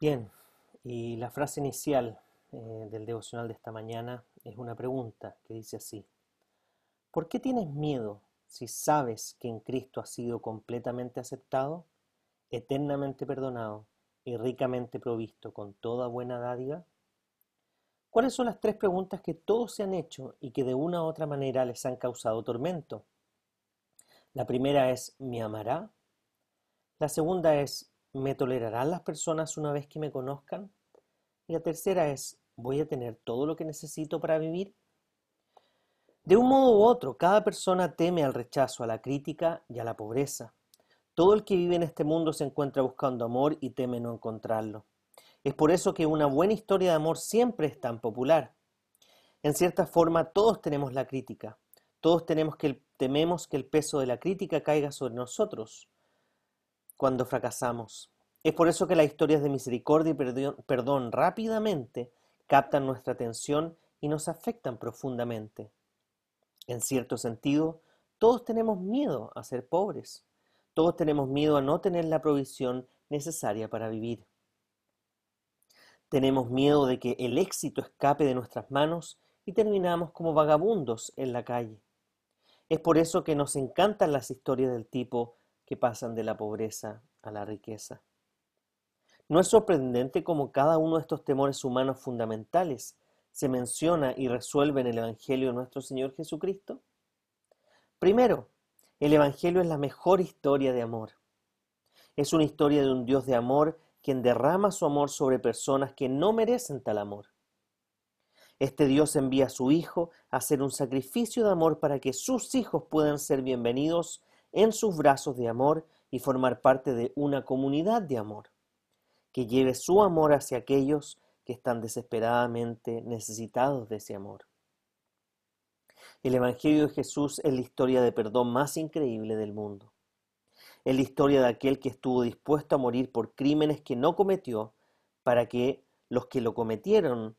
Bien, y la frase inicial eh, del devocional de esta mañana es una pregunta que dice así. ¿Por qué tienes miedo si sabes que en Cristo has sido completamente aceptado, eternamente perdonado y ricamente provisto con toda buena dádiva? ¿Cuáles son las tres preguntas que todos se han hecho y que de una u otra manera les han causado tormento? La primera es ¿me amará? La segunda es ¿Me tolerarán las personas una vez que me conozcan? Y la tercera es, ¿voy a tener todo lo que necesito para vivir? De un modo u otro, cada persona teme al rechazo, a la crítica y a la pobreza. Todo el que vive en este mundo se encuentra buscando amor y teme no encontrarlo. Es por eso que una buena historia de amor siempre es tan popular. En cierta forma, todos tenemos la crítica. Todos tenemos que tememos que el peso de la crítica caiga sobre nosotros cuando fracasamos. Es por eso que las historias de misericordia y perdón, rápidamente captan nuestra atención y nos afectan profundamente. En cierto sentido, todos tenemos miedo a ser pobres. Todos tenemos miedo a no tener la provisión necesaria para vivir. Tenemos miedo de que el éxito escape de nuestras manos y terminamos como vagabundos en la calle. Es por eso que nos encantan las historias del tipo que pasan de la pobreza a la riqueza. ¿No es sorprendente cómo cada uno de estos temores humanos fundamentales se menciona y resuelve en el Evangelio de nuestro Señor Jesucristo? Primero, el Evangelio es la mejor historia de amor. Es una historia de un Dios de amor quien derrama su amor sobre personas que no merecen tal amor. Este Dios envía a su Hijo a hacer un sacrificio de amor para que sus hijos puedan ser bienvenidos en sus brazos de amor y formar parte de una comunidad de amor, que lleve su amor hacia aquellos que están desesperadamente necesitados de ese amor. El Evangelio de Jesús es la historia de perdón más increíble del mundo. Es la historia de aquel que estuvo dispuesto a morir por crímenes que no cometió para que los que lo cometieron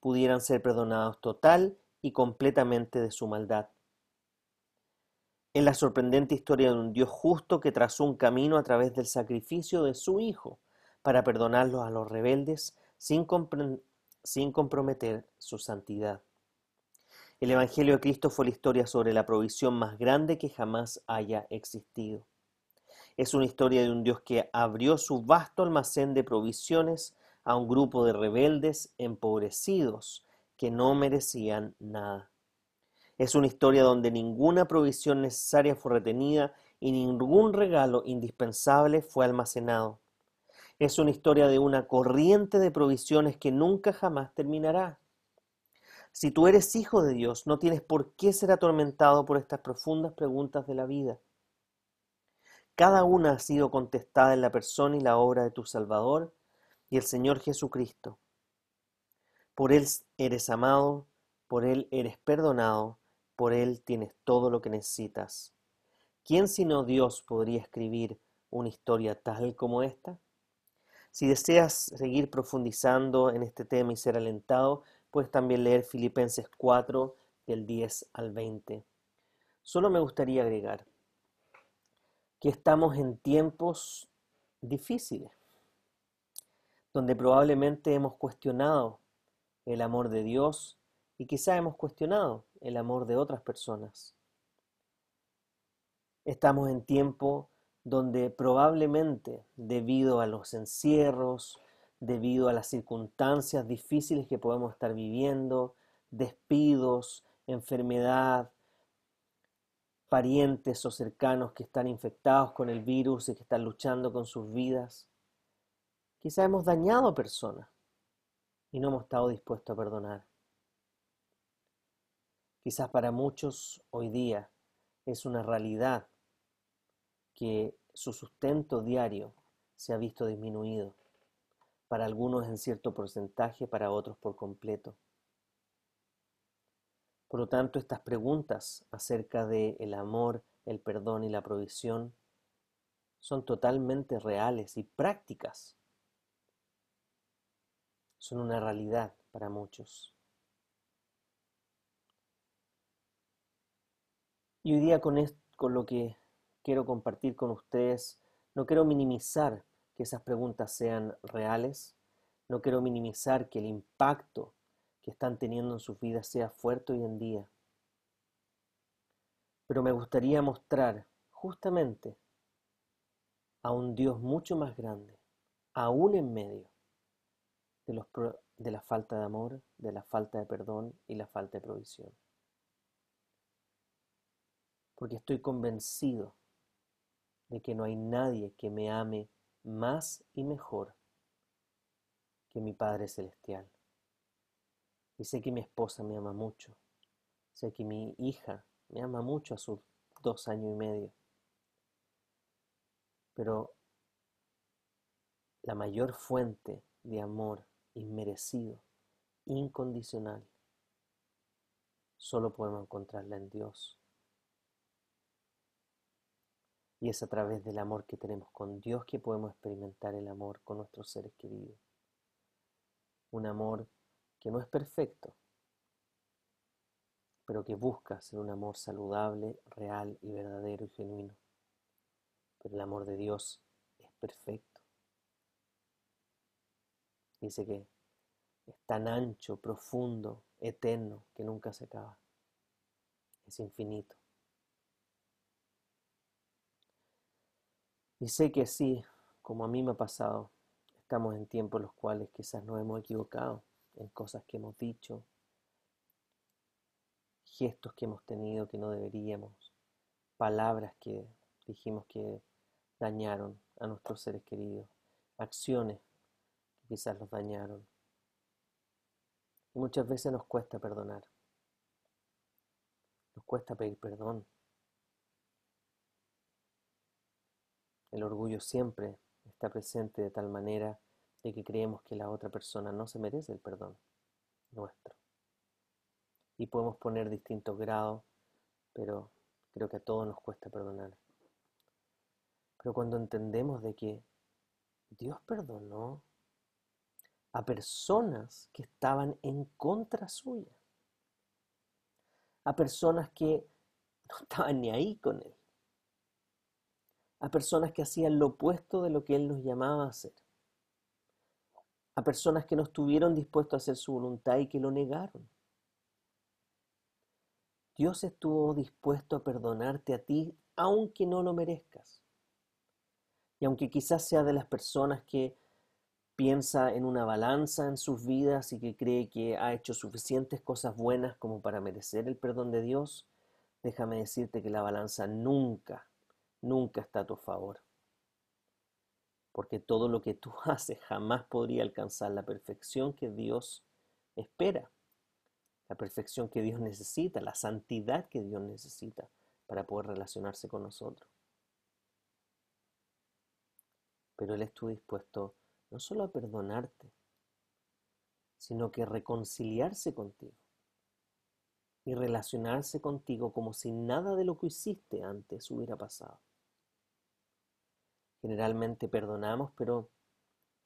pudieran ser perdonados total y completamente de su maldad. Es la sorprendente historia de un Dios justo que trazó un camino a través del sacrificio de su Hijo para perdonarlos a los rebeldes sin, sin comprometer su santidad. El Evangelio de Cristo fue la historia sobre la provisión más grande que jamás haya existido. Es una historia de un Dios que abrió su vasto almacén de provisiones a un grupo de rebeldes empobrecidos que no merecían nada. Es una historia donde ninguna provisión necesaria fue retenida y ningún regalo indispensable fue almacenado. Es una historia de una corriente de provisiones que nunca jamás terminará. Si tú eres hijo de Dios, no tienes por qué ser atormentado por estas profundas preguntas de la vida. Cada una ha sido contestada en la persona y la obra de tu Salvador y el Señor Jesucristo. Por Él eres amado, por Él eres perdonado, por Él tienes todo lo que necesitas. ¿Quién sino Dios podría escribir una historia tal como esta? Si deseas seguir profundizando en este tema y ser alentado, puedes también leer Filipenses 4 del 10 al 20. Solo me gustaría agregar que estamos en tiempos difíciles, donde probablemente hemos cuestionado el amor de Dios y quizá hemos cuestionado el amor de otras personas. Estamos en tiempo donde probablemente debido a los encierros, debido a las circunstancias difíciles que podemos estar viviendo, despidos, enfermedad, parientes o cercanos que están infectados con el virus y que están luchando con sus vidas. Quizá hemos dañado a personas y no hemos estado dispuestos a perdonar. Quizás para muchos hoy día es una realidad que su sustento diario se ha visto disminuido, para algunos en cierto porcentaje, para otros por completo. Por lo tanto, estas preguntas acerca de el amor, el perdón y la provisión son totalmente reales y prácticas. Son una realidad para muchos. Y hoy día con, con lo que quiero compartir con ustedes, no quiero minimizar que esas preguntas sean reales, no quiero minimizar que el impacto que están teniendo en sus vidas sea fuerte hoy en día. Pero me gustaría mostrar justamente a un Dios mucho más grande, aún en medio de, de la falta de amor, de la falta de perdón y la falta de provisión. Porque estoy convencido de que no hay nadie que me ame más y mejor que mi Padre Celestial. Y sé que mi esposa me ama mucho. Sé que mi hija me ama mucho a sus dos años y medio. Pero la mayor fuente de amor inmerecido, incondicional, solo podemos encontrarla en Dios. Y es a través del amor que tenemos con Dios que podemos experimentar el amor con nuestros seres queridos. Un amor que no es perfecto, pero que busca ser un amor saludable, real y verdadero y genuino. Pero el amor de Dios es perfecto. Dice que es tan ancho, profundo, eterno, que nunca se acaba. Es infinito. Y sé que sí, como a mí me ha pasado, estamos en tiempos los cuales quizás nos hemos equivocado en cosas que hemos dicho, gestos que hemos tenido que no deberíamos, palabras que dijimos que dañaron a nuestros seres queridos, acciones que quizás los dañaron. Y muchas veces nos cuesta perdonar, nos cuesta pedir perdón. El orgullo siempre está presente de tal manera de que creemos que la otra persona no se merece el perdón nuestro. Y podemos poner distintos grados, pero creo que a todos nos cuesta perdonar. Pero cuando entendemos de que Dios perdonó a personas que estaban en contra suya, a personas que no estaban ni ahí con Él, a personas que hacían lo opuesto de lo que Él nos llamaba a hacer, a personas que no estuvieron dispuestos a hacer su voluntad y que lo negaron. Dios estuvo dispuesto a perdonarte a ti aunque no lo merezcas. Y aunque quizás sea de las personas que piensa en una balanza en sus vidas y que cree que ha hecho suficientes cosas buenas como para merecer el perdón de Dios, déjame decirte que la balanza nunca, nunca está a tu favor. Porque todo lo que tú haces jamás podría alcanzar la perfección que Dios espera, la perfección que Dios necesita, la santidad que Dios necesita para poder relacionarse con nosotros. pero Él estuvo dispuesto no solo a perdonarte, sino que reconciliarse contigo y relacionarse contigo como si nada de lo que hiciste antes hubiera pasado. Generalmente perdonamos, pero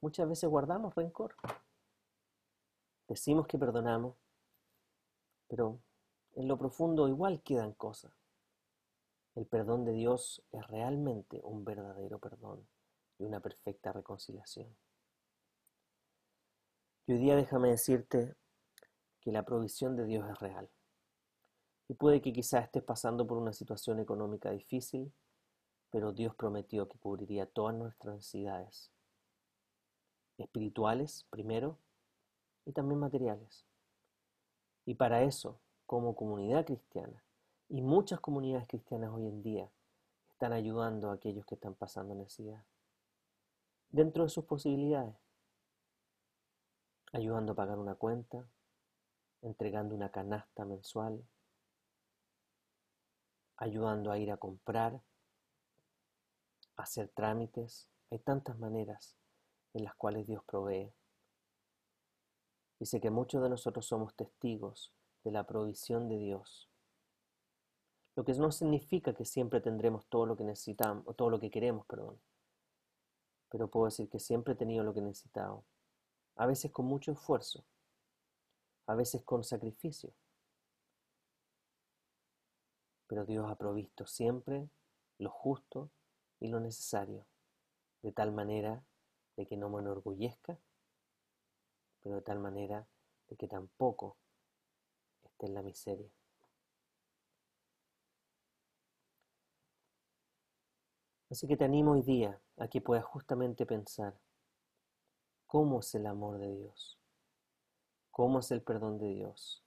muchas veces guardamos rencor. Decimos que perdonamos, pero en lo profundo igual quedan cosas. El perdón de Dios es realmente un verdadero perdón y una perfecta reconciliación. Y hoy día déjame decirte que la provisión de Dios es real. Y puede que quizás estés pasando por una situación económica difícil, pero Dios prometió que cubriría todas nuestras necesidades, espirituales primero y también materiales. Y para eso, como comunidad cristiana, y muchas comunidades cristianas hoy en día, están ayudando a aquellos que están pasando necesidad dentro de sus posibilidades, ayudando a pagar una cuenta, entregando una canasta mensual, ayudando a ir a comprar, hacer trámites. Hay tantas maneras en las cuales Dios provee. Dice que muchos de nosotros somos testigos de la provisión de Dios. Lo que no significa que siempre tendremos todo lo que necesitamos, o todo lo que queremos, perdón. Pero puedo decir que siempre he tenido lo que he necesitado. A veces con mucho esfuerzo, a veces con sacrificio. Pero Dios ha provisto siempre lo justo lo necesario, de tal manera de que no me enorgullezca pero de tal manera de que tampoco esté en la miseria. Así que te animo hoy día a que puedas justamente pensar cómo es el amor de Dios, cómo es el perdón de Dios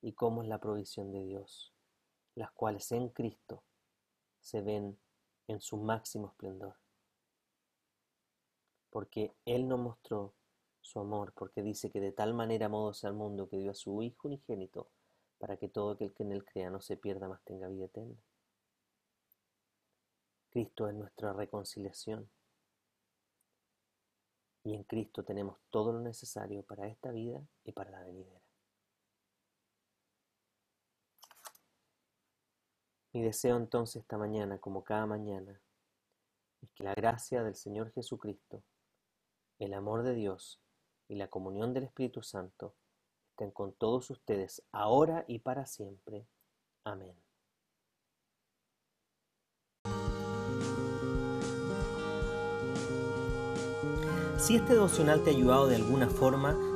y cómo es la provisión de Dios, las cuales en Cristo se ven en su máximo esplendor. Porque Él nos mostró su amor, porque dice que de tal manera amó al mundo que dio a su Hijo unigénito, para que todo aquel que en él crea no se pierda, mas tenga vida eterna. Cristo es nuestra reconciliación. Y en Cristo tenemos todo lo necesario para esta vida y para la venidera. Mi deseo entonces esta mañana, como cada mañana, es que la gracia del Señor Jesucristo, el amor de Dios y la comunión del Espíritu Santo estén con todos ustedes ahora y para siempre. Amén. Si este devocional te ha ayudado de alguna forma,